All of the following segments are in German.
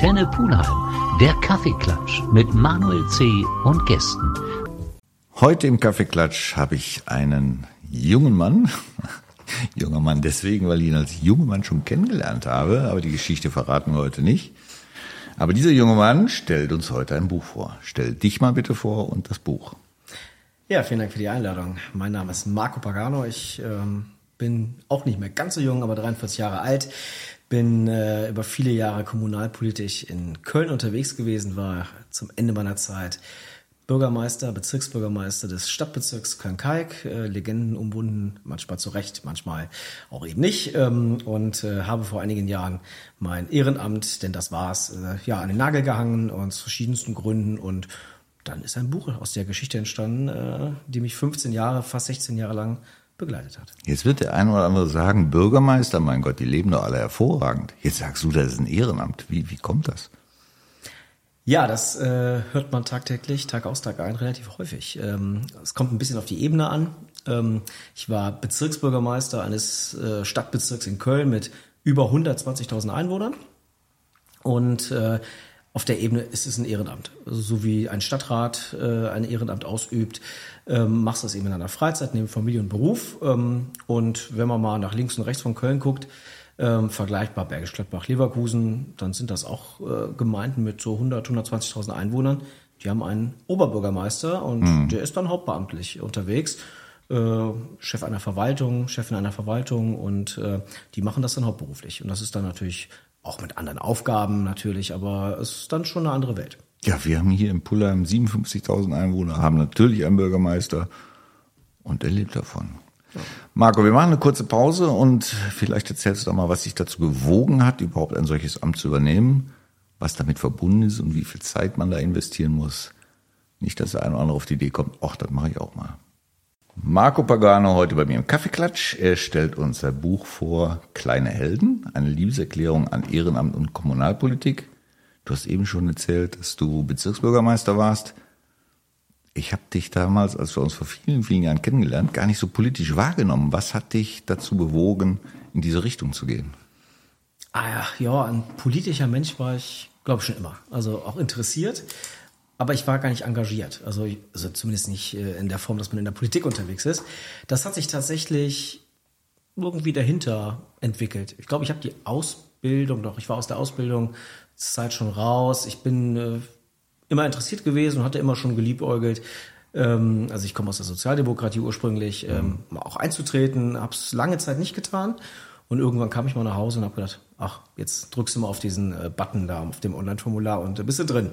Antenne Pulheim, der Kaffeeklatsch mit Manuel C. und Gästen. Heute im Kaffeeklatsch habe ich einen jungen Mann. Junger Mann deswegen, weil ich ihn als junger Mann schon kennengelernt habe, aber die Geschichte verraten wir heute nicht. Aber dieser junge Mann stellt uns heute ein Buch vor. Stell dich mal bitte vor und das Buch. Ja, vielen Dank für die Einladung. Mein Name ist Marco Pagano. Ich ähm, bin auch nicht mehr ganz so jung, aber 43 Jahre alt. Bin äh, über viele Jahre kommunalpolitisch in Köln unterwegs gewesen, war zum Ende meiner Zeit Bürgermeister, Bezirksbürgermeister des Stadtbezirks Köln-Kalk, äh, Legenden umbunden, manchmal zu Recht, manchmal auch eben nicht. Ähm, und äh, habe vor einigen Jahren mein Ehrenamt, denn das war's, äh, ja, an den Nagel gehangen aus verschiedensten Gründen und dann ist ein Buch aus der Geschichte entstanden, äh, die mich 15 Jahre, fast 16 Jahre lang begleitet hat. Jetzt wird der eine oder andere sagen, Bürgermeister, mein Gott, die leben doch alle hervorragend. Jetzt sagst du, das ist ein Ehrenamt. Wie, wie kommt das? Ja, das äh, hört man tagtäglich, Tag aus, Tag ein, relativ häufig. Ähm, es kommt ein bisschen auf die Ebene an. Ähm, ich war Bezirksbürgermeister eines äh, Stadtbezirks in Köln mit über 120.000 Einwohnern. Und äh, auf der Ebene ist es ein Ehrenamt. Also so wie ein Stadtrat äh, ein Ehrenamt ausübt, ähm, machst du das eben in deiner Freizeit, neben Familie und Beruf. Ähm, und wenn man mal nach links und rechts von Köln guckt, ähm, vergleichbar Bergisch Gladbach, Leverkusen, dann sind das auch äh, Gemeinden mit so 100, 120.000 Einwohnern. Die haben einen Oberbürgermeister und mhm. der ist dann hauptbeamtlich unterwegs. Äh, Chef einer Verwaltung, Chefin einer Verwaltung und äh, die machen das dann hauptberuflich. Und das ist dann natürlich auch mit anderen Aufgaben natürlich, aber es ist dann schon eine andere Welt. Ja, wir haben hier in Pullheim 57.000 Einwohner, haben natürlich einen Bürgermeister und der lebt davon. Ja. Marco, wir machen eine kurze Pause und vielleicht erzählst du doch mal, was dich dazu bewogen hat, überhaupt ein solches Amt zu übernehmen, was damit verbunden ist und wie viel Zeit man da investieren muss. Nicht, dass der eine oder andere auf die Idee kommt, ach, das mache ich auch mal. Marco Pagano heute bei mir im Kaffeeklatsch. Er stellt uns sein Buch vor Kleine Helden, eine Liebeserklärung an Ehrenamt und Kommunalpolitik. Du hast eben schon erzählt, dass du Bezirksbürgermeister warst. Ich habe dich damals, als wir uns vor vielen, vielen Jahren kennengelernt, gar nicht so politisch wahrgenommen. Was hat dich dazu bewogen, in diese Richtung zu gehen? Ah ja, ja, ein politischer Mensch war ich, glaube ich, schon immer. Also auch interessiert aber ich war gar nicht engagiert. Also, also zumindest nicht äh, in der Form, dass man in der Politik unterwegs ist. Das hat sich tatsächlich irgendwie dahinter entwickelt. Ich glaube, ich habe die Ausbildung doch, ich war aus der Ausbildung Zeit schon raus. Ich bin äh, immer interessiert gewesen und hatte immer schon geliebäugelt. Ähm, also ich komme aus der Sozialdemokratie ursprünglich, ähm, mhm. auch einzutreten, habe es lange Zeit nicht getan. Und irgendwann kam ich mal nach Hause und habe gedacht, ach, jetzt drückst du mal auf diesen äh, Button da auf dem Online-Formular und äh, bist du drin.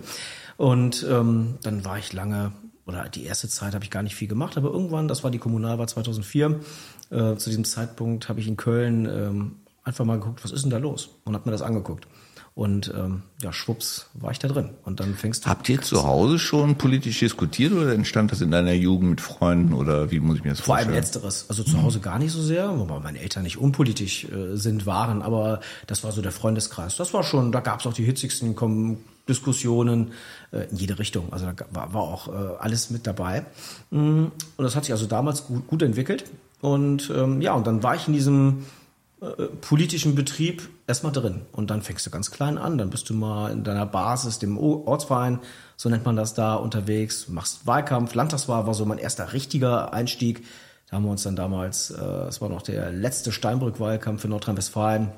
Und ähm, dann war ich lange, oder die erste Zeit habe ich gar nicht viel gemacht, aber irgendwann, das war die Kommunalwahl 2004, äh, zu diesem Zeitpunkt habe ich in Köln ähm, einfach mal geguckt, was ist denn da los? Und habe mir das angeguckt. Und ähm, ja, schwupps, war ich da drin. Und dann fängst du. Habt ihr zu Hause schon politisch diskutiert oder entstand das in deiner Jugend mit Freunden oder wie muss ich mir das Vor vorstellen? Vor allem letzteres. Also zu Hause gar nicht so sehr, wobei meine Eltern nicht unpolitisch äh, sind, waren, aber das war so der Freundeskreis. Das war schon, da gab es auch die hitzigsten Kom Diskussionen äh, in jede Richtung. Also da war, war auch äh, alles mit dabei. Mm, und das hat sich also damals gut, gut entwickelt. Und ähm, ja, und dann war ich in diesem äh, politischen Betrieb erstmal drin. Und dann fängst du ganz klein an, dann bist du mal in deiner Basis, dem Ortsverein, so nennt man das da, unterwegs, machst Wahlkampf. Landtagswahl war so mein erster richtiger Einstieg. Da haben wir uns dann damals, äh, es war noch der letzte Steinbrück-Wahlkampf für Nordrhein-Westfalen,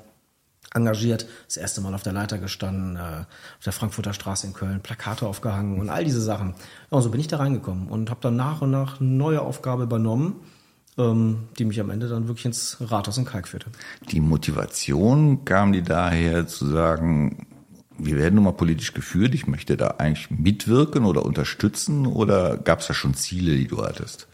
engagiert, das erste Mal auf der Leiter gestanden, äh, auf der Frankfurter Straße in Köln, Plakate aufgehangen und all diese Sachen. Ja, und so bin ich da reingekommen und habe dann nach und nach neue Aufgabe übernommen ähm, die mich am Ende dann wirklich ins Rathaus in Kalk führte. Die Motivation kam die daher zu sagen, wir werden nun mal politisch geführt, ich möchte da eigentlich mitwirken oder unterstützen oder gab es da schon Ziele, die du hattest?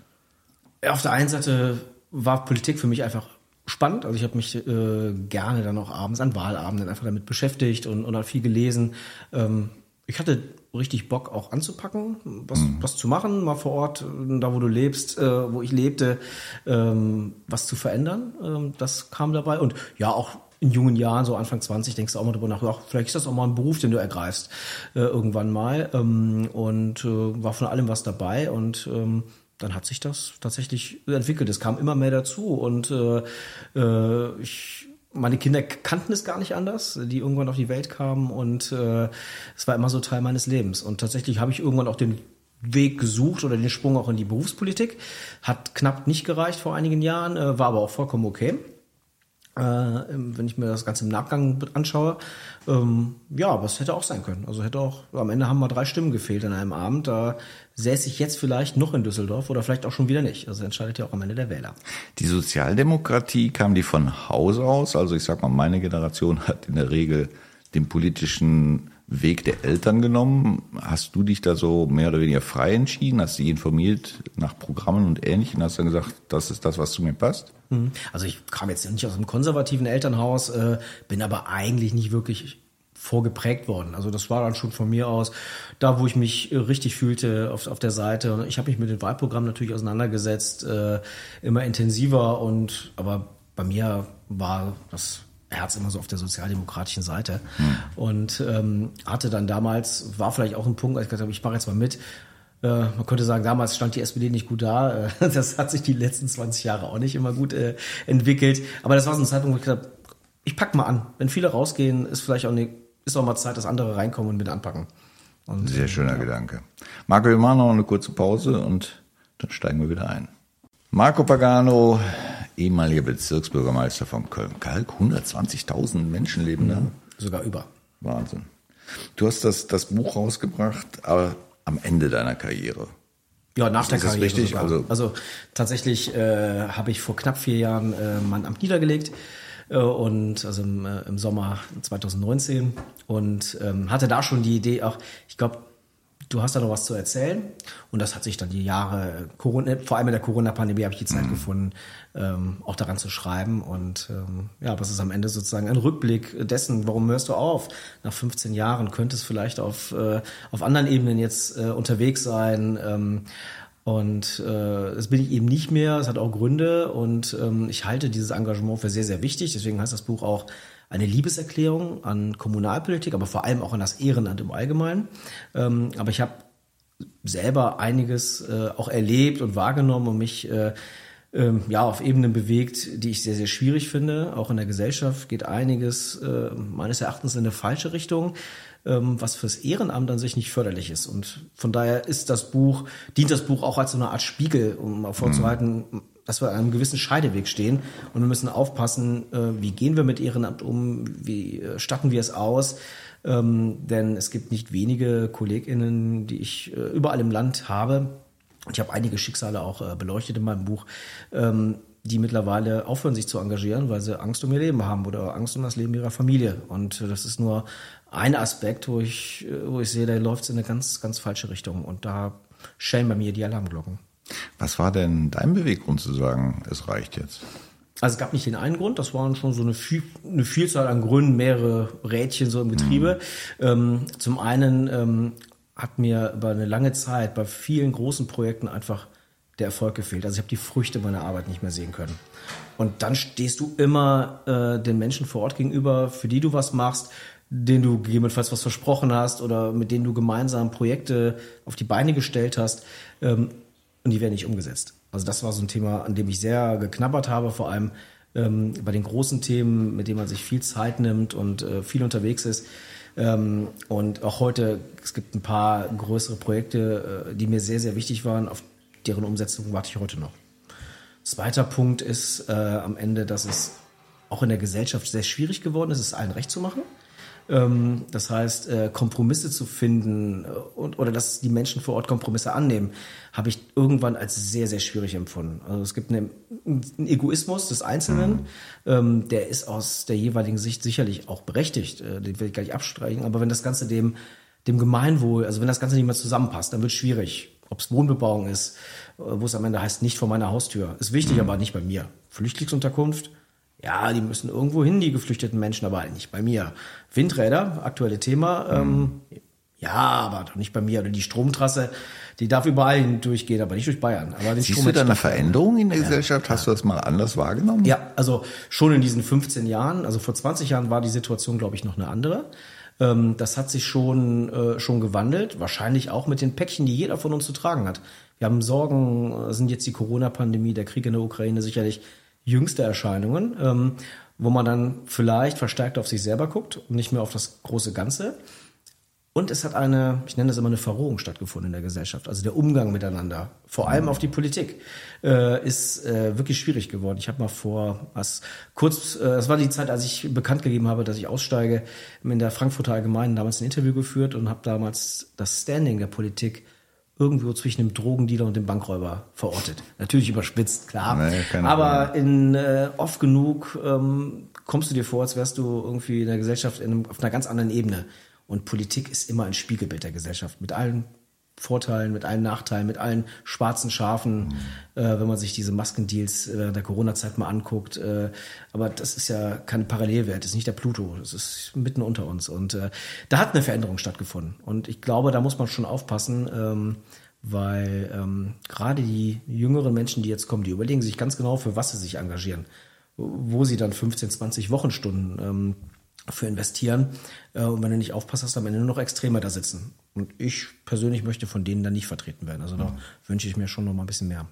Auf der einen Seite war Politik für mich einfach spannend. Also ich habe mich äh, gerne dann auch abends an Wahlabenden einfach damit beschäftigt und, und viel gelesen. Ähm, ich hatte richtig Bock auch anzupacken, was, mhm. was zu machen, mal vor Ort, da wo du lebst, äh, wo ich lebte, ähm, was zu verändern. Ähm, das kam dabei. Und ja, auch in jungen Jahren, so Anfang 20, denkst du auch mal darüber nach, ja, vielleicht ist das auch mal ein Beruf, den du ergreifst, äh, irgendwann mal. Ähm, und äh, war von allem was dabei und ähm, dann hat sich das tatsächlich entwickelt. Es kam immer mehr dazu und äh, äh, ich meine Kinder kannten es gar nicht anders, die irgendwann auf die Welt kamen und äh, es war immer so Teil meines Lebens. Und tatsächlich habe ich irgendwann auch den Weg gesucht oder den Sprung auch in die Berufspolitik. Hat knapp nicht gereicht vor einigen Jahren, äh, war aber auch vollkommen okay. Äh, wenn ich mir das Ganze im Nachgang anschaue. Ähm, ja, aber es hätte auch sein können. Also hätte auch, am Ende haben mal drei Stimmen gefehlt an einem Abend. Da säße ich jetzt vielleicht noch in Düsseldorf oder vielleicht auch schon wieder nicht. Also entscheidet ja auch am Ende der Wähler. Die Sozialdemokratie kam die von Haus aus? Also ich sag mal, meine Generation hat in der Regel den politischen Weg der Eltern genommen. Hast du dich da so mehr oder weniger frei entschieden? Hast dich informiert nach Programmen und Ähnlichem? Hast dann gesagt, das ist das, was zu mir passt? Mhm. Also ich kam jetzt nicht aus einem konservativen Elternhaus, äh, bin aber eigentlich nicht wirklich vorgeprägt worden. Also das war dann schon von mir aus da, wo ich mich richtig fühlte auf, auf der Seite. Ich habe mich mit dem Wahlprogramm natürlich auseinandergesetzt, äh, immer intensiver und aber bei mir war das Herz immer so auf der sozialdemokratischen Seite. Hm. Und ähm, hatte dann damals, war vielleicht auch ein Punkt, als ich gesagt habe, ich mache jetzt mal mit. Äh, man könnte sagen, damals stand die SPD nicht gut da. Äh, das hat sich die letzten 20 Jahre auch nicht immer gut äh, entwickelt. Aber das war so ein Zeitpunkt, wo ich gesagt habe, ich pack mal an. Wenn viele rausgehen, ist vielleicht auch eine, ist auch mal Zeit, dass andere reinkommen und mit anpacken. Und, Sehr schöner ja. Gedanke. Marco, wir machen noch eine kurze Pause und dann steigen wir wieder ein. Marco Pagano, ehemaliger Bezirksbürgermeister von Köln-Kalk. 120.000 Menschen leben da. Sogar über. Wahnsinn. Du hast das, das Buch rausgebracht, aber am Ende deiner Karriere. Ja, nach ist der Karriere. Richtig? Sogar. Also, also tatsächlich äh, habe ich vor knapp vier Jahren äh, mein Amt niedergelegt äh, und also im, äh, im Sommer 2019 und ähm, hatte da schon die Idee auch, ich glaube, du hast da noch was zu erzählen. Und das hat sich dann die Jahre, Corona, vor allem in der Corona-Pandemie habe ich die Zeit mhm. gefunden, ähm, auch daran zu schreiben. Und ähm, ja, was ist am Ende sozusagen ein Rückblick dessen, warum hörst du auf? Nach 15 Jahren könnte es vielleicht auf, äh, auf anderen Ebenen jetzt äh, unterwegs sein. Ähm, und äh, das bin ich eben nicht mehr. Es hat auch Gründe und ähm, ich halte dieses Engagement für sehr, sehr wichtig. Deswegen heißt das Buch auch eine Liebeserklärung an Kommunalpolitik, aber vor allem auch an das Ehrenamt im Allgemeinen. Ähm, aber ich habe selber einiges äh, auch erlebt und wahrgenommen und mich äh, ähm, ja auf Ebenen bewegt, die ich sehr sehr schwierig finde. Auch in der Gesellschaft geht einiges äh, meines Erachtens in eine falsche Richtung, ähm, was fürs Ehrenamt an sich nicht förderlich ist. Und von daher ist das Buch dient das Buch auch als so eine Art Spiegel, um mal vorzuhalten. Mhm dass wir an einem gewissen Scheideweg stehen und wir müssen aufpassen, äh, wie gehen wir mit Ehrenamt um, wie äh, statten wir es aus. Ähm, denn es gibt nicht wenige KollegInnen, die ich äh, überall im Land habe. Ich habe einige Schicksale auch beleuchtet in meinem Buch, ähm, die mittlerweile aufhören, sich zu engagieren, weil sie Angst um ihr Leben haben oder Angst um das Leben ihrer Familie. Und das ist nur ein Aspekt, wo ich, wo ich sehe, da läuft es in eine ganz, ganz falsche Richtung. Und da schellen bei mir die Alarmglocken. Was war denn dein Beweggrund zu sagen, es reicht jetzt? Also es gab nicht den einen Grund, das waren schon so eine, viel, eine Vielzahl an Gründen, mehrere Rädchen so im Getriebe. Mhm. Ähm, zum einen ähm, hat mir über eine lange Zeit bei vielen großen Projekten einfach der Erfolg gefehlt. Also ich habe die Früchte meiner Arbeit nicht mehr sehen können. Und dann stehst du immer äh, den Menschen vor Ort gegenüber, für die du was machst, denen du gegebenenfalls was versprochen hast oder mit denen du gemeinsam Projekte auf die Beine gestellt hast. Ähm, und die werden nicht umgesetzt. Also das war so ein Thema, an dem ich sehr geknabbert habe, vor allem ähm, bei den großen Themen, mit denen man sich viel Zeit nimmt und äh, viel unterwegs ist. Ähm, und auch heute, es gibt ein paar größere Projekte, äh, die mir sehr, sehr wichtig waren, auf deren Umsetzung warte ich heute noch. Zweiter Punkt ist äh, am Ende, dass es auch in der Gesellschaft sehr schwierig geworden ist, es allen recht zu machen. Ähm, das heißt, äh, Kompromisse zu finden äh, und, oder dass die Menschen vor Ort Kompromisse annehmen, habe ich irgendwann als sehr, sehr schwierig empfunden. Also es gibt einen, einen Egoismus des Einzelnen, mhm. ähm, der ist aus der jeweiligen Sicht sicherlich auch berechtigt, äh, den will ich gar nicht abstreichen, aber wenn das Ganze dem, dem Gemeinwohl, also wenn das Ganze nicht mehr zusammenpasst, dann wird es schwierig. Ob es Wohnbebauung ist, wo es am Ende heißt, nicht vor meiner Haustür. Ist wichtig, mhm. aber nicht bei mir. Flüchtlingsunterkunft, ja, die müssen irgendwo hin, die geflüchteten Menschen, aber nicht bei mir. Windräder, aktuelle Thema. Ähm, ja, aber doch nicht bei mir. Oder die Stromtrasse, die darf überall durchgehen, aber nicht durch Bayern. Aber den Siehst Strom du da eine Veränderung in der ja, Gesellschaft? Hast du das mal anders wahrgenommen? Ja, also schon in diesen 15 Jahren, also vor 20 Jahren war die Situation, glaube ich, noch eine andere. Ähm, das hat sich schon, äh, schon gewandelt. Wahrscheinlich auch mit den Päckchen, die jeder von uns zu tragen hat. Wir haben Sorgen, äh, sind jetzt die Corona-Pandemie, der Krieg in der Ukraine sicherlich jüngste Erscheinungen, ähm, wo man dann vielleicht verstärkt auf sich selber guckt und nicht mehr auf das große Ganze. Und es hat eine, ich nenne das immer eine Verrohung stattgefunden in der Gesellschaft. Also der Umgang miteinander, vor allem auf die Politik, äh, ist äh, wirklich schwierig geworden. Ich habe mal vor, was kurz, äh, das war die Zeit, als ich bekannt gegeben habe, dass ich aussteige, in der Frankfurter Allgemeinen damals ein Interview geführt und habe damals das Standing der Politik irgendwo zwischen dem Drogendealer und dem Bankräuber verortet. Natürlich überspitzt, klar. Nee, Aber in äh, oft genug ähm, kommst du dir vor, als wärst du irgendwie in der Gesellschaft in einem, auf einer ganz anderen Ebene. Und Politik ist immer ein Spiegelbild der Gesellschaft mit allen Vorteilen, mit allen Nachteilen, mit allen schwarzen Schafen, Mhm. äh, wenn man sich diese Maskendeals während der Corona-Zeit mal anguckt. Äh, aber das ist ja keine Parallelwelt, das ist nicht der Pluto, das ist mitten unter uns. Und äh, da hat eine Veränderung stattgefunden. Und ich glaube, da muss man schon aufpassen, ähm, weil ähm, gerade die jüngeren Menschen, die jetzt kommen, die überlegen sich ganz genau, für was sie sich engagieren, wo sie dann 15, 20 Wochenstunden ähm, für investieren. Äh, und wenn du nicht aufpasst, hast du am Ende nur noch Extreme da sitzen. Und ich persönlich möchte von denen dann nicht vertreten werden. Also da wünsche ich mir schon noch mal ein bisschen mehr.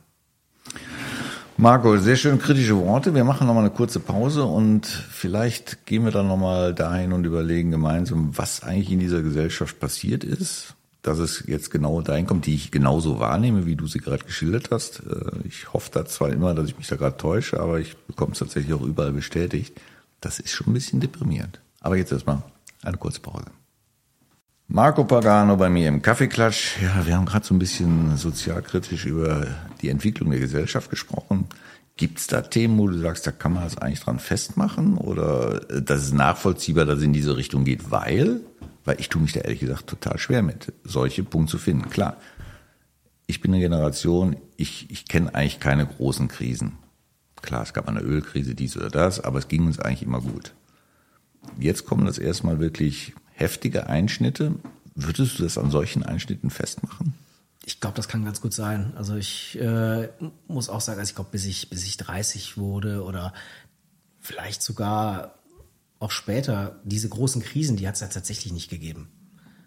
Marco, sehr schön kritische Worte. Wir machen noch mal eine kurze Pause und vielleicht gehen wir dann noch mal dahin und überlegen gemeinsam, was eigentlich in dieser Gesellschaft passiert ist, dass es jetzt genau dahin kommt, die ich genauso wahrnehme, wie du sie gerade geschildert hast. Äh, Ich hoffe da zwar immer, dass ich mich da gerade täusche, aber ich bekomme es tatsächlich auch überall bestätigt. Das ist schon ein bisschen deprimierend. Aber jetzt erstmal eine kurze Pause. Marco Pagano bei mir im Kaffeeklatsch. Ja, wir haben gerade so ein bisschen sozialkritisch über die Entwicklung der Gesellschaft gesprochen. Gibt es da Themen, wo du sagst, da kann man das eigentlich dran festmachen? Oder äh, das ist nachvollziehbar, dass es in diese Richtung geht, weil? Weil ich tue mich da ehrlich gesagt total schwer mit, solche Punkte zu finden. Klar, ich bin eine Generation, ich, ich kenne eigentlich keine großen Krisen. Klar, es gab eine Ölkrise, dies oder das, aber es ging uns eigentlich immer gut. Jetzt kommen das erstmal wirklich heftige Einschnitte. Würdest du das an solchen Einschnitten festmachen? Ich glaube, das kann ganz gut sein. Also ich äh, muss auch sagen, also ich glaube, bis ich, bis ich 30 wurde oder vielleicht sogar auch später, diese großen Krisen, die hat es ja tatsächlich nicht gegeben.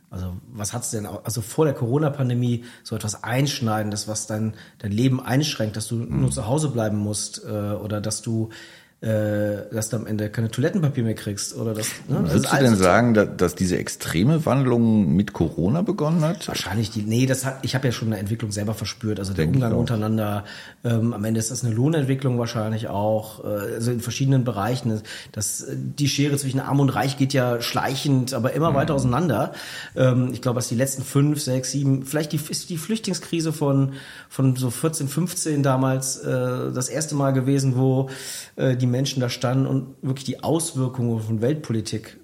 Also was hat es denn, also vor der Corona-Pandemie so etwas Einschneidendes, was dein, dein Leben einschränkt, dass du nur zu Hause bleiben musst äh, oder dass du äh, dass du am Ende keine Toilettenpapier mehr kriegst oder das. Ne? Also Würdest du all denn so- sagen, da- dass diese extreme Wandlung mit Corona begonnen hat? Wahrscheinlich die, nee, das hat, ich habe ja schon eine Entwicklung selber verspürt. Also der Denk ich Umgang untereinander. Ähm, am Ende ist das eine Lohnentwicklung wahrscheinlich auch. Äh, also in verschiedenen Bereichen. Das, äh, die Schere zwischen Arm und Reich geht ja schleichend, aber immer weiter auseinander. Ähm, ich glaube, dass die letzten fünf, sechs, sieben, vielleicht die, ist die Flüchtlingskrise von von so 14, 15 damals äh, das erste Mal gewesen, wo äh, die Menschen da standen und wirklich die Auswirkungen von Weltpolitik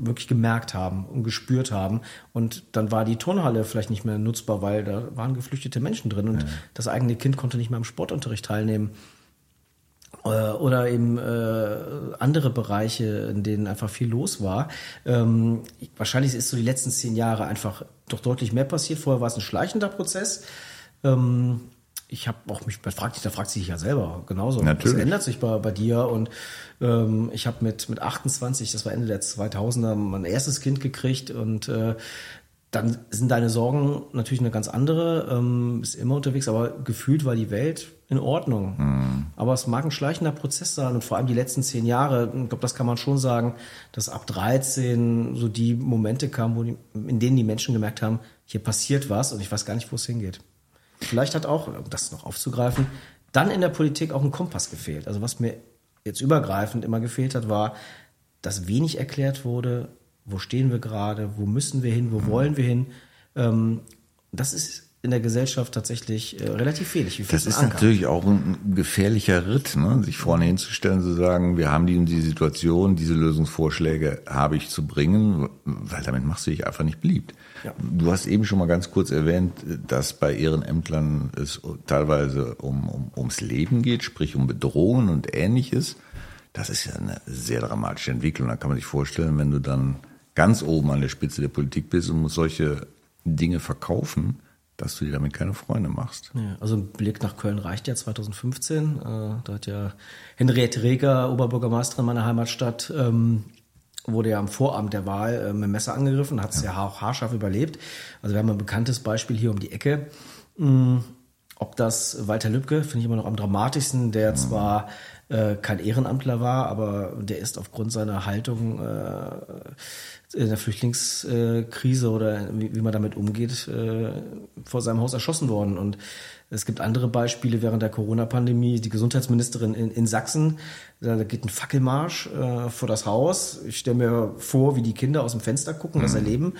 wirklich gemerkt haben und gespürt haben. Und dann war die Turnhalle vielleicht nicht mehr nutzbar, weil da waren geflüchtete Menschen drin und das eigene Kind konnte nicht mehr am Sportunterricht teilnehmen. Äh, Oder eben äh, andere Bereiche, in denen einfach viel los war. Ähm, ich- wahrscheinlich ist so die letzten zehn Jahre einfach doch deutlich mehr passiert. Vorher war es ein schleichender Prozess. Ähm, ich habe auch mich, da fragt, sich- da fragt sich ja selber genauso. Natürlich. Das ändert sich bei, bei dir und ähm, ich habe mit, mit 28, das war Ende der 2000er, mein erstes Kind gekriegt und äh, dann sind deine Sorgen natürlich eine ganz andere, ähm, bist immer unterwegs, aber gefühlt war die Welt in Ordnung. Aber es mag ein schleichender Prozess sein und vor allem die letzten zehn Jahre, ich glaube, das kann man schon sagen, dass ab 13 so die Momente kamen, wo die, in denen die Menschen gemerkt haben, hier passiert was und ich weiß gar nicht, wo es hingeht. Vielleicht hat auch, um das noch aufzugreifen, dann in der Politik auch ein Kompass gefehlt. Also was mir jetzt übergreifend immer gefehlt hat, war, dass wenig erklärt wurde, wo stehen wir gerade, wo müssen wir hin, wo wollen wir hin. Ähm, das ist in der Gesellschaft tatsächlich äh, relativ fehlig. Wie Das ist Anker? natürlich auch ein gefährlicher Ritt, ne? sich vorne hinzustellen, zu sagen, wir haben die und die Situation, diese Lösungsvorschläge habe ich zu bringen, weil damit machst du dich einfach nicht beliebt. Ja. Du hast eben schon mal ganz kurz erwähnt, dass bei Ehrenämtlern es teilweise um, um, ums Leben geht, sprich um Bedrohungen und ähnliches. Das ist ja eine sehr dramatische Entwicklung. Da kann man sich vorstellen, wenn du dann ganz oben an der Spitze der Politik bist und musst solche Dinge verkaufen, dass du dir damit keine Freunde machst. Ja, also ein Blick nach Köln reicht ja 2015. Äh, da hat ja Henriette Reger, Oberbürgermeisterin meiner Heimatstadt, ähm, wurde ja am Vorabend der Wahl äh, mit dem Messer angegriffen, hat es ja. auch haarscharf überlebt. Also wir haben ein bekanntes Beispiel hier um die Ecke. Mm, ob das Walter Lübcke, finde ich immer noch am dramatischsten, der zwar äh, kein Ehrenamtler war, aber der ist aufgrund seiner Haltung äh, in der Flüchtlingskrise oder wie, wie man damit umgeht, äh, vor seinem Haus erschossen worden. Und es gibt andere Beispiele während der Corona-Pandemie. Die Gesundheitsministerin in, in Sachsen, da geht ein Fackelmarsch äh, vor das Haus. Ich stelle mir vor, wie die Kinder aus dem Fenster gucken, das erleben.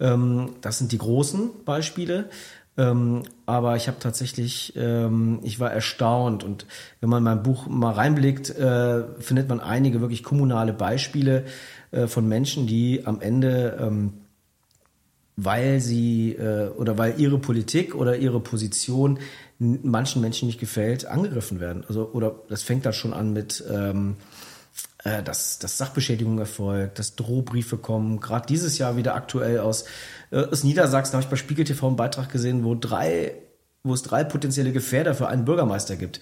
Ähm, das sind die großen Beispiele. Ähm, aber ich habe tatsächlich, ähm, ich war erstaunt und wenn man in mein Buch mal reinblickt, äh, findet man einige wirklich kommunale Beispiele äh, von Menschen, die am Ende, ähm, weil sie äh, oder weil ihre Politik oder ihre Position manchen Menschen nicht gefällt, angegriffen werden. Also oder das fängt da schon an mit ähm, äh, dass, dass Sachbeschädigung erfolgt, dass Drohbriefe kommen. Gerade dieses Jahr wieder aktuell aus, äh, aus Niedersachsen habe ich bei Spiegel TV einen Beitrag gesehen, wo drei, wo es drei potenzielle Gefährder für einen Bürgermeister gibt,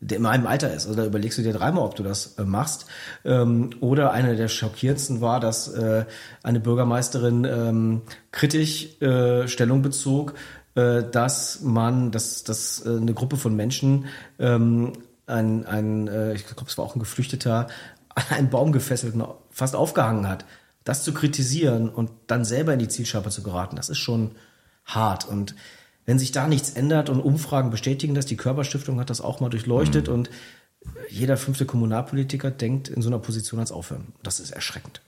der in meinem Alter ist. Also da überlegst du dir dreimal, ob du das äh, machst. Ähm, oder eine der schockierendsten war, dass äh, eine Bürgermeisterin ähm, kritisch äh, Stellung bezog, äh, dass man, dass, dass äh, eine Gruppe von Menschen ähm, ein, ein äh, ich glaube, es war auch ein Geflüchteter, an einen Baum gefesselt und fast aufgehangen hat. Das zu kritisieren und dann selber in die Zielscheibe zu geraten, das ist schon hart. Und wenn sich da nichts ändert und Umfragen bestätigen das, die Körperstiftung hat das auch mal durchleuchtet und jeder fünfte Kommunalpolitiker denkt in so einer Position als aufhören. Das ist erschreckend.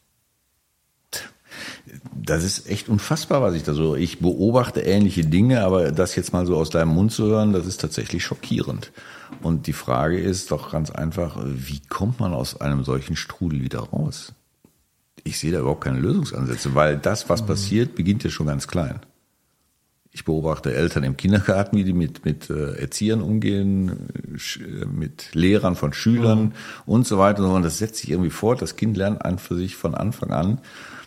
Das ist echt unfassbar, was ich da so. Ich beobachte ähnliche Dinge, aber das jetzt mal so aus deinem Mund zu hören, das ist tatsächlich schockierend. Und die Frage ist doch ganz einfach, wie kommt man aus einem solchen Strudel wieder raus? Ich sehe da überhaupt keine Lösungsansätze, weil das, was passiert, beginnt ja schon ganz klein. Ich beobachte Eltern im Kindergarten, wie die mit, mit äh, Erziehern umgehen, äh, mit Lehrern von Schülern und so weiter. Und das setzt sich irgendwie fort. Das Kind lernt an für sich von Anfang an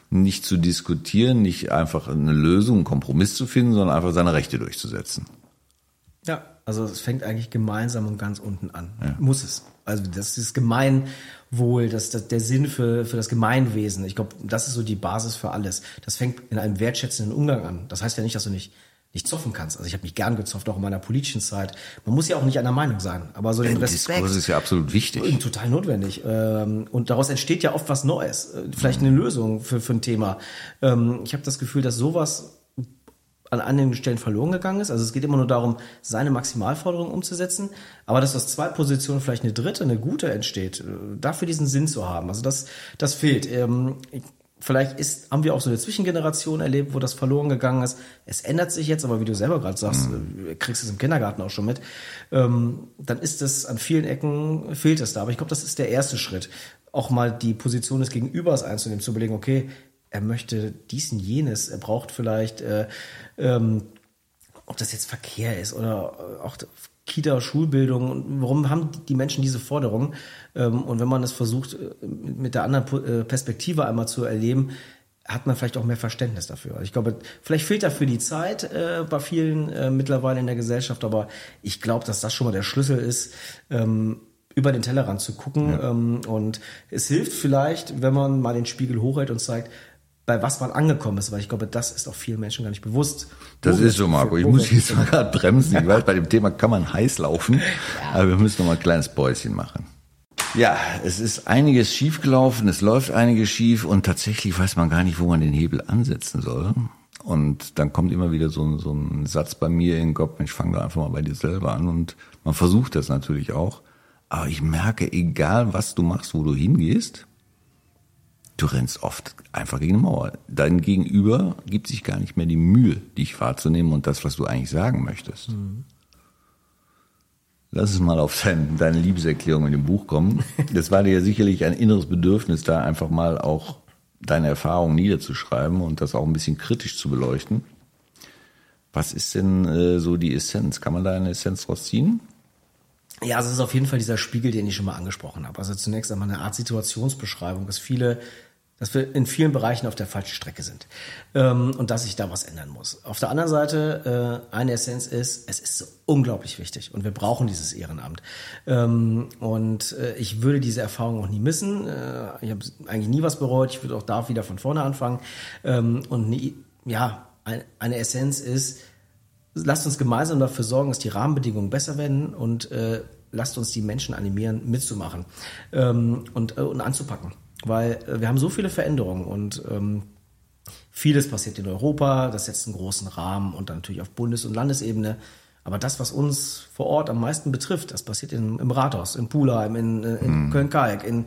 nicht zu diskutieren, nicht einfach eine Lösung, einen Kompromiss zu finden, sondern einfach seine Rechte durchzusetzen. Ja, also es fängt eigentlich gemeinsam und ganz unten an. Muss es. Also das ist Gemeinwohl, das, das der Sinn für, für das Gemeinwesen. Ich glaube, das ist so die Basis für alles. Das fängt in einem wertschätzenden Umgang an. Das heißt ja nicht, dass du nicht nicht zoffen kannst. Also ich habe mich gern gezofft, auch in meiner politischen Zeit. Man muss ja auch nicht einer Meinung sein, aber so den Der Respekt. Diskurs ist ja absolut wichtig. Total notwendig. Ähm, Und daraus entsteht ja oft was Neues, äh, vielleicht eine Lösung für, für ein Thema. Ähm, Ich habe das Gefühl, dass sowas an einigen Stellen verloren gegangen ist. Also es geht immer nur darum, seine Maximalforderung umzusetzen, aber dass aus zwei Positionen vielleicht eine dritte, eine gute entsteht, äh, dafür diesen Sinn zu haben. Also das, das fehlt. Ähm, ich- Vielleicht ist, haben wir auch so eine Zwischengeneration erlebt, wo das verloren gegangen ist. Es ändert sich jetzt, aber wie du selber gerade sagst, äh, kriegst es im Kindergarten auch schon mit, ähm, dann ist es an vielen Ecken, fehlt es da. Aber ich glaube, das ist der erste Schritt. Auch mal die Position des Gegenübers einzunehmen, zu überlegen, okay, er möchte dies und jenes, er braucht vielleicht, äh, ähm, ob das jetzt Verkehr ist oder auch Kita, Schulbildung, und warum haben die Menschen diese Forderungen? Ähm, Und wenn man es versucht, äh, mit der anderen äh, Perspektive einmal zu erleben, hat man vielleicht auch mehr Verständnis dafür. Also ich glaube, vielleicht fehlt dafür die Zeit äh, bei vielen äh, mittlerweile in der Gesellschaft, aber ich glaube, dass das schon mal der Schlüssel ist, ähm, über den Tellerrand zu gucken. Ähm, und es hilft vielleicht, wenn man mal den Spiegel hochhält und zeigt, bei was man angekommen ist, weil ich glaube, das ist auch vielen Menschen gar nicht bewusst. Das ist so, Marco. Ich muss jetzt mal gerade bremsen. Ich weiß, bei dem Thema kann man heiß laufen, aber wir müssen noch mal ein kleines Päuschen machen. Ja, es ist einiges schiefgelaufen, es läuft einiges schief und tatsächlich weiß man gar nicht, wo man den Hebel ansetzen soll. Und dann kommt immer wieder so, ein- so ein Satz bei mir in den Kopf, ich fange da einfach mal bei dir selber an und man versucht das natürlich auch. Aber ich merke, egal was du machst, wo du hingehst, du rennst oft einfach gegen eine Mauer. Dein Gegenüber gibt sich gar nicht mehr die Mühe, dich wahrzunehmen und das, was du eigentlich sagen möchtest. Lass es mal auf dein, deine Liebeserklärung in dem Buch kommen. Das war dir ja sicherlich ein inneres Bedürfnis, da einfach mal auch deine Erfahrungen niederzuschreiben und das auch ein bisschen kritisch zu beleuchten. Was ist denn äh, so die Essenz? Kann man da eine Essenz draus ziehen? Ja, also es ist auf jeden Fall dieser Spiegel, den ich schon mal angesprochen habe. Also zunächst einmal eine Art Situationsbeschreibung, dass viele, dass wir in vielen Bereichen auf der falschen Strecke sind ähm, und dass sich da was ändern muss. Auf der anderen Seite äh, eine Essenz ist, es ist so unglaublich wichtig und wir brauchen dieses Ehrenamt. Ähm, und äh, ich würde diese Erfahrung auch nie missen. Äh, ich habe eigentlich nie was bereut. Ich würde auch da wieder von vorne anfangen. Ähm, und nie, ja, ein, eine Essenz ist lasst uns gemeinsam dafür sorgen, dass die Rahmenbedingungen besser werden und äh, lasst uns die Menschen animieren, mitzumachen ähm, und, äh, und anzupacken. Weil äh, wir haben so viele Veränderungen und ähm, vieles passiert in Europa, das setzt einen großen Rahmen und dann natürlich auf Bundes- und Landesebene. Aber das, was uns vor Ort am meisten betrifft, das passiert in, im Rathaus, in Pulheim, in, äh, in mhm. Köln-Kalk, in,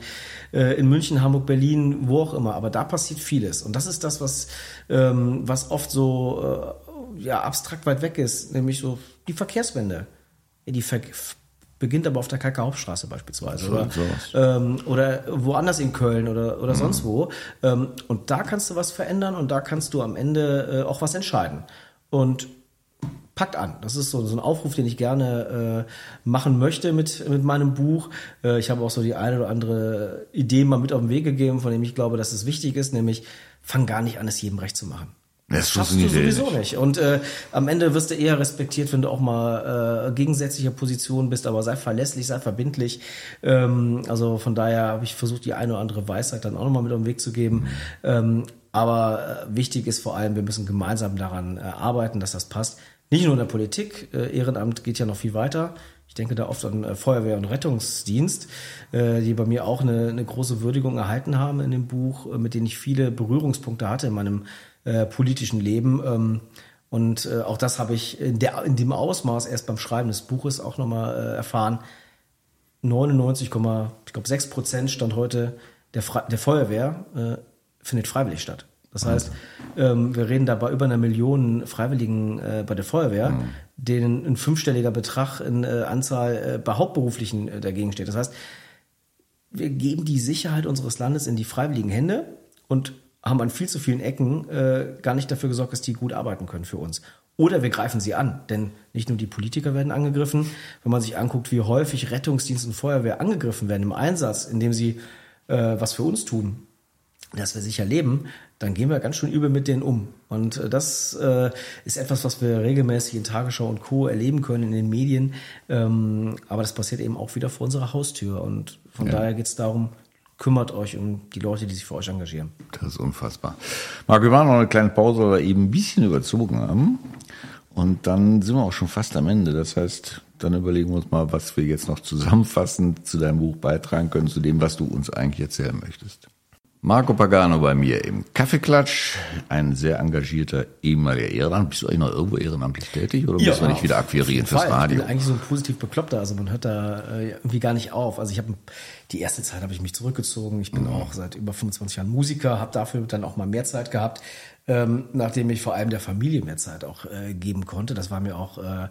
äh, in München, Hamburg, Berlin, wo auch immer. Aber da passiert vieles. Und das ist das, was, ähm, was oft so äh, ja, abstrakt weit weg ist, nämlich so die Verkehrswende. Die Ver beginnt aber auf der Kalker Hauptstraße beispielsweise oder, ähm, oder woanders in Köln oder, oder mhm. sonst wo. Ähm, und da kannst du was verändern und da kannst du am Ende äh, auch was entscheiden. Und packt an. Das ist so, so ein Aufruf, den ich gerne äh, machen möchte mit, mit meinem Buch. Äh, ich habe auch so die eine oder andere Idee mal mit auf den Weg gegeben, von dem ich glaube, dass es wichtig ist, nämlich fang gar nicht an, es jedem recht zu machen. Das, das schaffst du sowieso nicht. nicht. Und äh, am Ende wirst du eher respektiert, wenn du auch mal äh, gegensätzlicher Position bist, aber sei verlässlich, sei verbindlich. Ähm, also von daher habe ich versucht, die eine oder andere Weisheit dann auch nochmal mit auf den Weg zu geben. Ähm, aber äh, wichtig ist vor allem, wir müssen gemeinsam daran äh, arbeiten, dass das passt. Nicht nur in der Politik, äh, Ehrenamt geht ja noch viel weiter. Ich denke da oft an äh, Feuerwehr und Rettungsdienst, äh, die bei mir auch eine, eine große Würdigung erhalten haben in dem Buch, äh, mit denen ich viele Berührungspunkte hatte in meinem politischen Leben. Ähm, und auch das habe ich in, der, in dem Ausmaß erst beim Schreiben des Buches auch nochmal erfahren. 99,6 Prozent stand heute der, der Feuerwehr findet freiwillig statt. Das heißt, ähm, wir reden da bei über einer Million Freiwilligen äh, bei der Feuerwehr, mhm. denen ein fünfstelliger Betrag in äh, Anzahl äh, bei Hauptberuflichen äh, dagegen steht. Das heißt, wir geben die Sicherheit unseres Landes in die freiwilligen Hände und haben an viel zu vielen Ecken äh, gar nicht dafür gesorgt, dass die gut arbeiten können für uns. Oder wir greifen sie an, denn nicht nur die Politiker werden angegriffen. Wenn man sich anguckt, wie häufig Rettungsdienst und Feuerwehr angegriffen werden im Einsatz, indem sie äh, was für uns tun, dass wir sicher leben, dann gehen wir ganz schön übel mit denen um. Und äh, das äh, ist etwas, was wir regelmäßig in Tagesschau und Co. erleben können in den Medien. Ähm, aber das passiert eben auch wieder vor unserer Haustür. Und von ja. daher geht es darum, kümmert euch um die Leute, die sich für euch engagieren. Das ist unfassbar. Marc, wir waren noch eine kleine Pause, weil wir eben ein bisschen überzogen haben. Und dann sind wir auch schon fast am Ende. Das heißt, dann überlegen wir uns mal, was wir jetzt noch zusammenfassend zu deinem Buch beitragen können, zu dem, was du uns eigentlich erzählen möchtest. Marco Pagano bei mir im Kaffeeklatsch, ein sehr engagierter ehemaliger Ehrenamt. Bist du eigentlich noch irgendwo ehrenamtlich tätig oder ja, müssen wir nicht wieder akquirieren fürs Fall. Radio? Ich bin eigentlich so ein positiv Bekloppter, also man hört da äh, irgendwie gar nicht auf. Also ich habe die erste Zeit habe ich mich zurückgezogen. Ich bin mhm. auch seit über 25 Jahren Musiker, habe dafür dann auch mal mehr Zeit gehabt, ähm, nachdem ich vor allem der Familie mehr Zeit auch äh, geben konnte. Das war mir auch äh,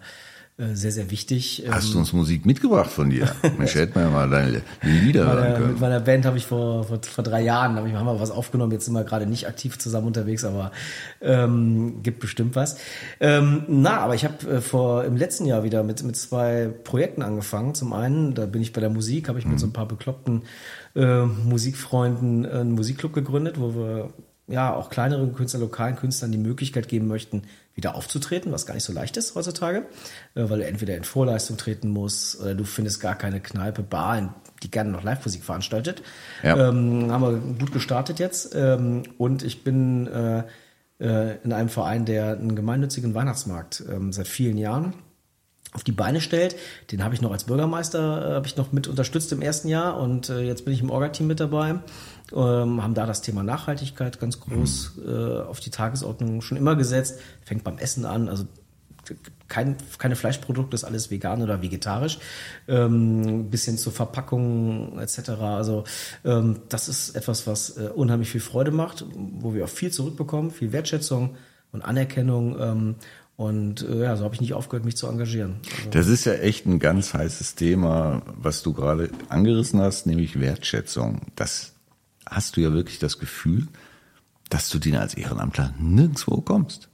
sehr, sehr wichtig. Hast du ähm, uns Musik mitgebracht von dir? Mensch, hätte man ja mal deine Lieder meine, hören können. Mit meiner Band habe ich vor, vor, vor drei Jahren, hab ich, haben wir was aufgenommen, jetzt sind wir gerade nicht aktiv zusammen unterwegs, aber ähm, gibt bestimmt was. Ähm, na, aber ich habe äh, vor im letzten Jahr wieder mit, mit zwei Projekten angefangen. Zum einen, da bin ich bei der Musik, habe ich mit mhm. so ein paar bekloppten äh, Musikfreunden einen Musikclub gegründet, wo wir ja auch kleineren Künstler, lokalen Künstlern die Möglichkeit geben möchten, wieder aufzutreten, was gar nicht so leicht ist heutzutage, äh, weil du entweder in Vorleistung treten musst oder du findest gar keine Kneipe, Bar, die gerne noch Live-Musik veranstaltet. Ja. Ähm, haben wir gut gestartet jetzt ähm, und ich bin äh, äh, in einem Verein, der einen gemeinnützigen Weihnachtsmarkt ähm, seit vielen Jahren auf die Beine stellt. Den habe ich noch als Bürgermeister, äh, habe ich noch mit unterstützt im ersten Jahr und äh, jetzt bin ich im Orga-Team mit dabei. Ähm, haben da das Thema Nachhaltigkeit ganz groß mhm. äh, auf die Tagesordnung schon immer gesetzt. Fängt beim Essen an, also kein, keine Fleischprodukte, ist alles vegan oder vegetarisch, ähm, bis hin zur Verpackung etc. Also ähm, das ist etwas, was äh, unheimlich viel Freude macht, wo wir auch viel zurückbekommen, viel Wertschätzung und Anerkennung. Ähm, und äh, ja, so habe ich nicht aufgehört, mich zu engagieren. Also das ist ja echt ein ganz heißes Thema, was du gerade angerissen hast, nämlich Wertschätzung. Das hast du ja wirklich das Gefühl, dass du den als Ehrenamtler nirgendwo kommst.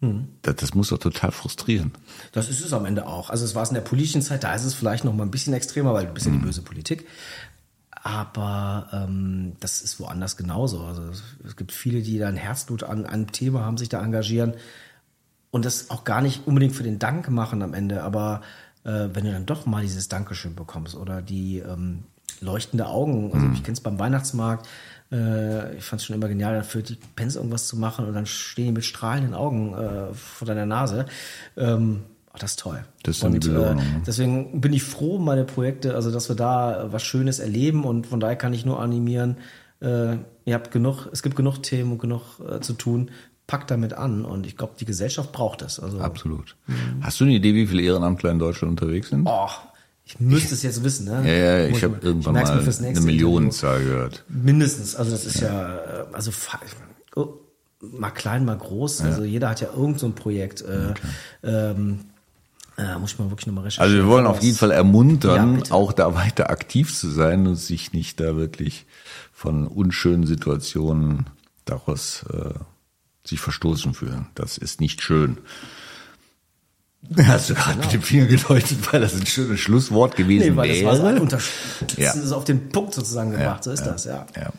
Hm. Das, das, muss doch total frustrieren. Das ist es am Ende auch. Also es war es in der politischen Zeit, da ist es vielleicht noch mal ein bisschen extremer, weil du bist ja die hm. böse Politik. Aber ähm, das ist woanders genauso. Also es gibt viele, die da ein Herzblut an einem Thema haben, sich da engagieren und das auch gar nicht unbedingt für den Dank machen am Ende, aber äh, wenn du dann doch mal dieses Dankeschön bekommst oder die ähm, leuchtende Augen. Also ich kenne es beim Weihnachtsmarkt. Äh, ich fand es schon immer genial, für die Pens irgendwas zu machen und dann stehen die mit strahlenden Augen äh, vor deiner Nase. Ähm, oh, das ist toll. Das ist dann und, die Belohnung, Äh, ne? deswegen bin ich froh, meine Projekte, also dass wir da was Schönes erleben und von daher kann ich nur animieren, äh, ihr habt genug, es gibt genug Themen und genug äh, zu tun, packt damit an und ich glaube, die Gesellschaft braucht das. Also, Absolut. Hast du eine Idee, wie viele Ehrenamtler in Deutschland unterwegs sind? oh, ich müsste es jetzt wissen, ne? ja, ja, ich habe irgendwann mal eine Millionenzahl gehört. Mindestens, also das ist ja, äh, also oh, mal klein, mal groß, also jeder hat ja irgend so ein Projekt. Äh, ähm, äh, muss ich mal wirklich nochmal recherchieren. Also wir wollen auf jeden Fall Ja, ermuntern, bitte. auch da weiter aktiv zu sein und sich nicht da wirklich von unschönen Situationen daraus äh, sich verstoßen fühlen. Das ist nicht schön. Hast du gerade mit dem Finger gedeutet, weil das ein schönes Schlusswort gewesen Genau. Nee, weil das war so wäre? Unterstützen, Ja. ist auf den Punkt sozusagen gebracht, so ist das, ja. Ja.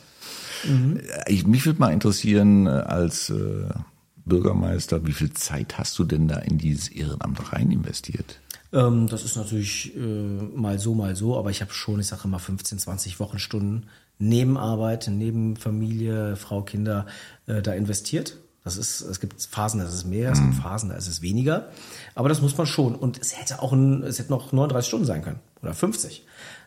Ich, mich würde mal interessieren, äh, als äh, Bürgermeister, wie viel Zeit hast du denn da in dieses Ehrenamt rein investiert? Ähm, das ist natürlich äh, mal so, mal so, aber ich habe schon, ich sage immer 15, 20 Wochenstunden neben Arbeit, neben Familie, Frau, Kinder äh, da investiert. Das ist, es gibt Phasen, da ist es mehr, es gibt Phasen, da ist es weniger. Aber das muss man schon. Und es hätte auch ein, es hätte noch 39 Stunden sein können oder 50.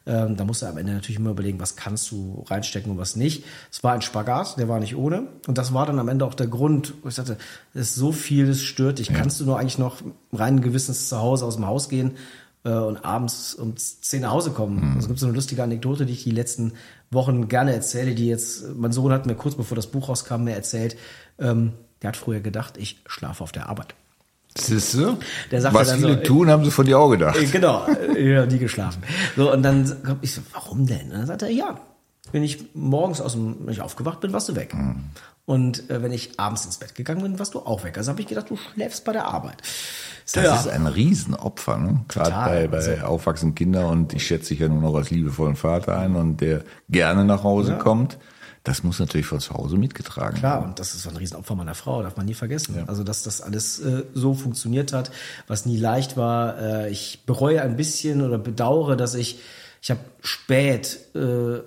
Ähm, da musst du am Ende natürlich immer überlegen, was kannst du reinstecken und was nicht. Es war ein Spagat, der war nicht ohne. Und das war dann am Ende auch der Grund, wo ich sagte, es ist so viel, es stört dich. Kannst du nur eigentlich noch rein gewissens zu Hause aus dem Haus gehen äh, und abends um 10 nach Hause kommen. Also gibt es so eine lustige Anekdote, die ich die letzten Wochen gerne erzähle, die jetzt, mein Sohn hat mir kurz bevor das Buch rauskam, mir erzählt, ähm, der hat früher gedacht, ich schlafe auf der Arbeit. Siehst du? Was viele so, tun, haben sie von dir auch gedacht. Äh, Genau, äh, ja, nie geschlafen. So, und dann hab ich so, warum denn? Und dann sagt er, ja, wenn ich morgens aus dem, wenn ich aufgewacht bin, warst du weg. Mhm. Und äh, wenn ich abends ins Bett gegangen bin, warst du auch weg. Also habe ich gedacht, du schläfst bei der Arbeit. So, Das ja. ist ein Riesenopfer, ne? Gerade bei, bei Also- aufwachsenden Kindern und ich schätze dich ja nur noch als liebevollen Vater ein und der gerne nach Hause kommt. Das muss natürlich von zu Hause mitgetragen Klar, werden. und das ist ein Riesenopfer meiner Frau, darf man nie vergessen. Also, dass das alles äh, so funktioniert hat, was nie leicht war. Äh, ich bereue ein bisschen oder bedauere, dass ich, ich habe spät äh,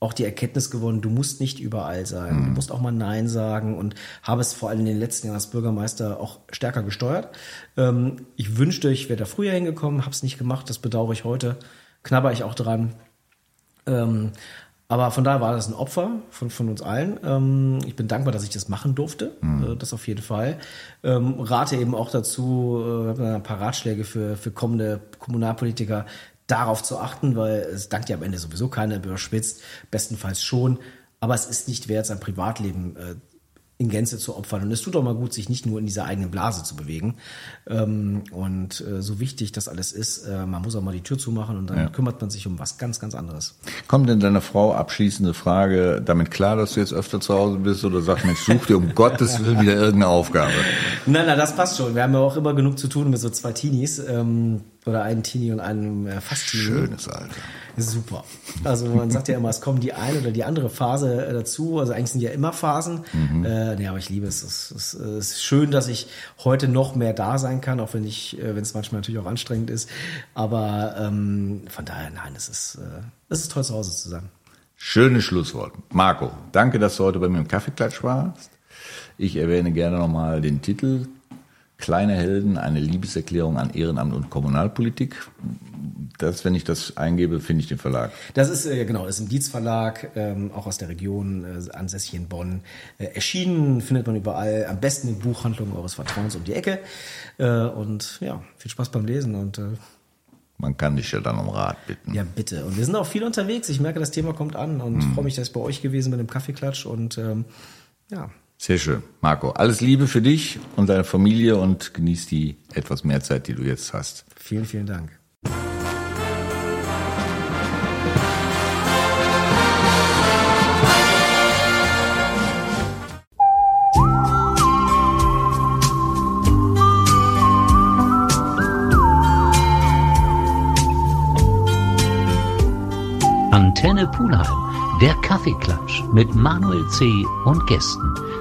auch die Erkenntnis gewonnen, du musst nicht überall sein. Du musst auch mal Nein sagen und habe es vor allem in den letzten Jahren als Bürgermeister auch stärker gesteuert. Ähm, ich wünschte, ich wäre da früher hingekommen, habe es nicht gemacht, das bedauere ich heute, knabber ich auch dran. Ähm, aber von daher war das ein Opfer von, von uns allen. Ähm, ich bin dankbar, dass ich das machen durfte. Äh, das auf jeden Fall. Ähm, rate eben auch dazu, äh, habe ein paar Ratschläge für, für kommende Kommunalpolitiker, darauf zu achten, weil es dankt ja am Ende sowieso keiner überspitzt, bestenfalls schon. Aber es ist nicht wert, sein Privatleben äh, in Gänze zu opfern. Und es tut auch mal gut, sich nicht nur in dieser eigenen Blase zu bewegen. Ähm, und äh, so wichtig das alles ist, äh, man muss auch mal die Tür zumachen und dann Ja. kümmert man sich um was ganz, ganz anderes. Kommt denn deine Frau abschließende Frage damit klar, dass du jetzt öfter zu Hause bist oder sagt, Mensch, such dir um Gottes Willen wieder irgendeine Aufgabe? Nein, nein, das passt schon. Wir haben ja auch immer genug zu tun mit so zwei Teenies. Ähm, oder einen Teenie und einem äh, fast Teenie. Schönes Alter. Super. Also man sagt ja immer, es kommen die eine oder die andere Phase äh, dazu. Also eigentlich sind ja immer Phasen. Äh, nee, aber ich liebe es. Es ist, es ist schön, dass ich heute noch mehr da sein kann, auch wenn ich, äh, wenn es manchmal natürlich auch anstrengend ist. Aber ähm, von daher, nein, es ist, äh, es ist toll zu Hause zu sein. Schönes Schlusswort. Marco, danke, dass du heute bei mir im Kaffeeklatsch warst. Ich erwähne gerne nochmal den Titel Kleine Helden, eine Liebeserklärung an Ehrenamt und Kommunalpolitik. Das, wenn ich das eingebe, finde ich den Verlag. Das ist äh, genau, ist im Dietz Verlag, ähm, auch aus der Region, äh, ansässig in Bonn. Äh, erschienen findet man überall, am besten in Buchhandlungen eures Vertrauens um die Ecke. Äh, und ja, viel Spaß beim Lesen und äh, Man kann dich ja dann um Rat bitten. ja, bitte. Und wir sind auch viel unterwegs. Ich merke, das Thema kommt an und freue mich, dass ich bei euch gewesen bin im Kaffeeklatsch und ähm, ja, Sehr schön. Marco, alles Liebe für dich und deine Familie und genieß die etwas mehr Zeit, die du jetzt hast. vielen, vielen Dank. Antenne Pulheim, der Kaffeeklatsch mit Manuel C. und Gästen.